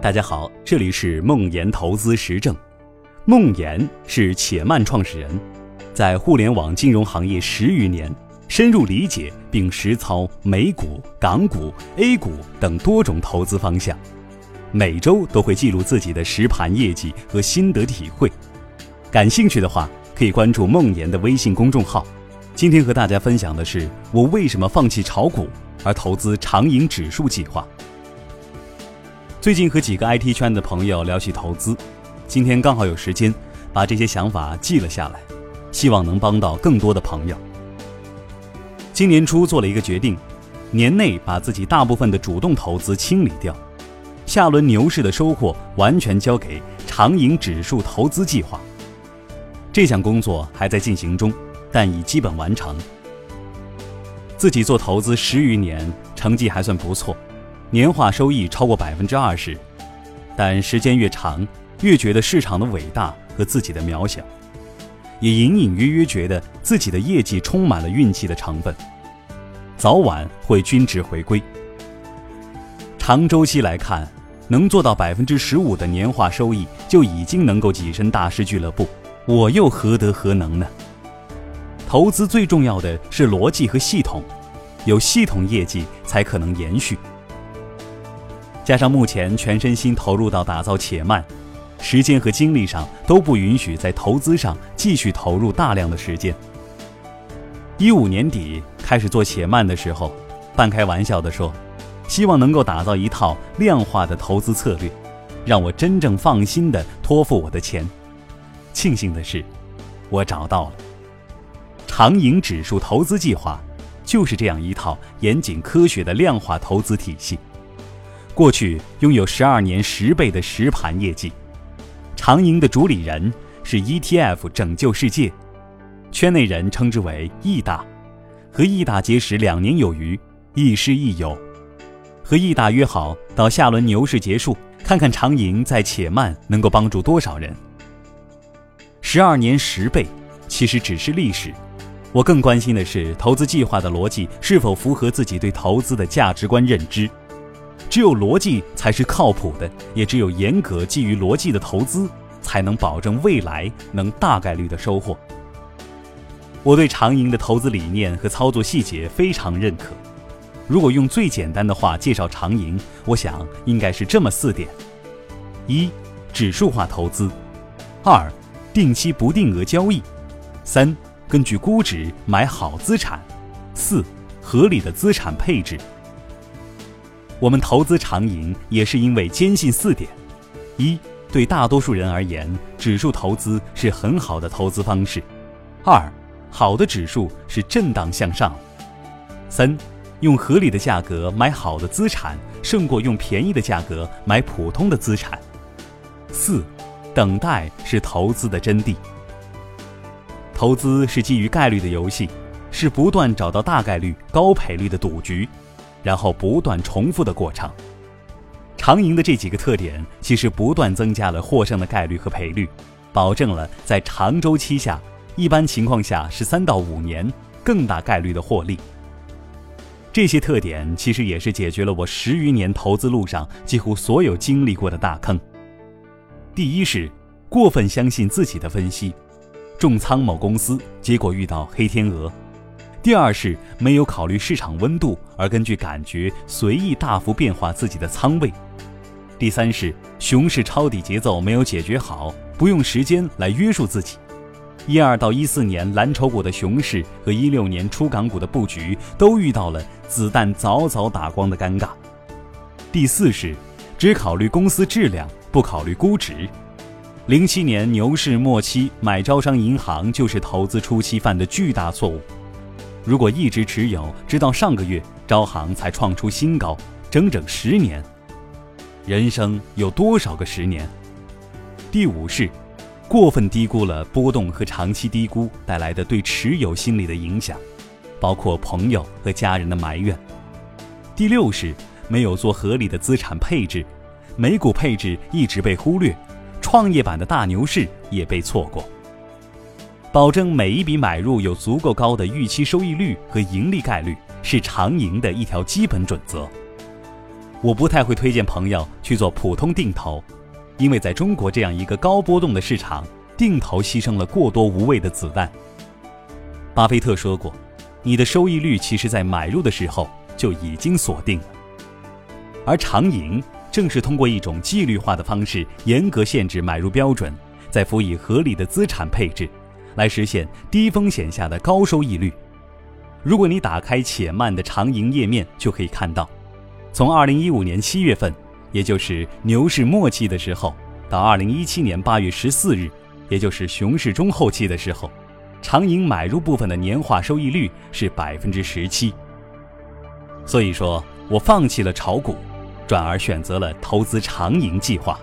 大家好，这里是梦岩投资实证。梦岩是且慢创始人，在互联网金融行业十余年，深入理解并实操美股、港股、A 股等多种投资方向，每周都会记录自己的实盘业绩和心得体会。感兴趣的话，可以关注梦岩的微信公众号。今天和大家分享的是我为什么放弃炒股而投资长盈指数计划。最近和几个 IT 圈的朋友聊起投资，今天刚好有时间，把这些想法记了下来，希望能帮到更多的朋友。今年初做了一个决定，年内把自己大部分的主动投资清理掉，下轮牛市的收获完全交给长盈指数投资计划。这项工作还在进行中，但已基本完成。自己做投资十余年，成绩还算不错。年化收益超过百分之二十，但时间越长，越觉得市场的伟大和自己的渺小，也隐隐约约觉得自己的业绩充满了运气的成分，早晚会均值回归。长周期来看，能做到百分之十五的年化收益，就已经能够跻身大师俱乐部，我又何德何能呢？投资最重要的是逻辑和系统，有系统业绩才可能延续。加上目前全身心投入到打造且慢，时间和精力上都不允许在投资上继续投入大量的时间。一五年底开始做且慢的时候，半开玩笑地说，希望能够打造一套量化的投资策略，让我真正放心的托付我的钱。庆幸的是，我找到了长盈指数投资计划，就是这样一套严谨科学的量化投资体系。过去拥有十二年十倍的实盘业绩，长盈的主理人是 ETF 拯救世界，圈内人称之为易大，和易大结识两年有余，亦师亦友，和易大约好到下轮牛市结束，看看长盈在且慢能够帮助多少人。十二年十倍其实只是历史，我更关心的是投资计划的逻辑是否符合自己对投资的价值观认知。只有逻辑才是靠谱的，也只有严格基于逻辑的投资，才能保证未来能大概率的收获。我对长盈的投资理念和操作细节非常认可。如果用最简单的话介绍长盈，我想应该是这么四点：一、指数化投资；二、定期不定额交易；三、根据估值买好资产；四、合理的资产配置。我们投资长盈也是因为坚信四点：一，对大多数人而言，指数投资是很好的投资方式；二，好的指数是震荡向上；三，用合理的价格买好的资产，胜过用便宜的价格买普通的资产；四，等待是投资的真谛。投资是基于概率的游戏，是不断找到大概率、高赔率的赌局。然后不断重复的过程，长赢的这几个特点，其实不断增加了获胜的概率和赔率，保证了在长周期下，一般情况下是三到五年更大概率的获利。这些特点其实也是解决了我十余年投资路上几乎所有经历过的大坑。第一是过分相信自己的分析，重仓某公司，结果遇到黑天鹅。第二是没有考虑市场温度，而根据感觉随意大幅变化自己的仓位。第三是熊市抄底节奏没有解决好，不用时间来约束自己。一二到一四年蓝筹股的熊市和一六年出港股的布局都遇到了子弹早早打光的尴尬。第四是只考虑公司质量，不考虑估值。零七年牛市末期买招商银行就是投资初期犯的巨大错误。如果一直持有，直到上个月招行才创出新高，整整十年。人生有多少个十年？第五是，过分低估了波动和长期低估带来的对持有心理的影响，包括朋友和家人的埋怨。第六是，没有做合理的资产配置，美股配置一直被忽略，创业板的大牛市也被错过。保证每一笔买入有足够高的预期收益率和盈利概率，是长盈的一条基本准则。我不太会推荐朋友去做普通定投，因为在中国这样一个高波动的市场，定投牺牲了过多无谓的子弹。巴菲特说过：“你的收益率其实在买入的时候就已经锁定了。”而长盈正是通过一种纪律化的方式，严格限制买入标准，再辅以合理的资产配置，来实现低风险下的高收益率。如果你打开且慢的长盈页面，就可以看到。从二零一五年七月份，也就是牛市末期的时候，到二零一七年八月十四日，也就是熊市中后期的时候，长盈买入部分的年化收益率是百分之十七。所以说我放弃了炒股，转而选择了投资长盈计划。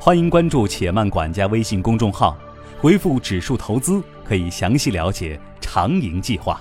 欢迎关注且慢管家微信公众号，回复“指数投资”可以详细了解长盈计划。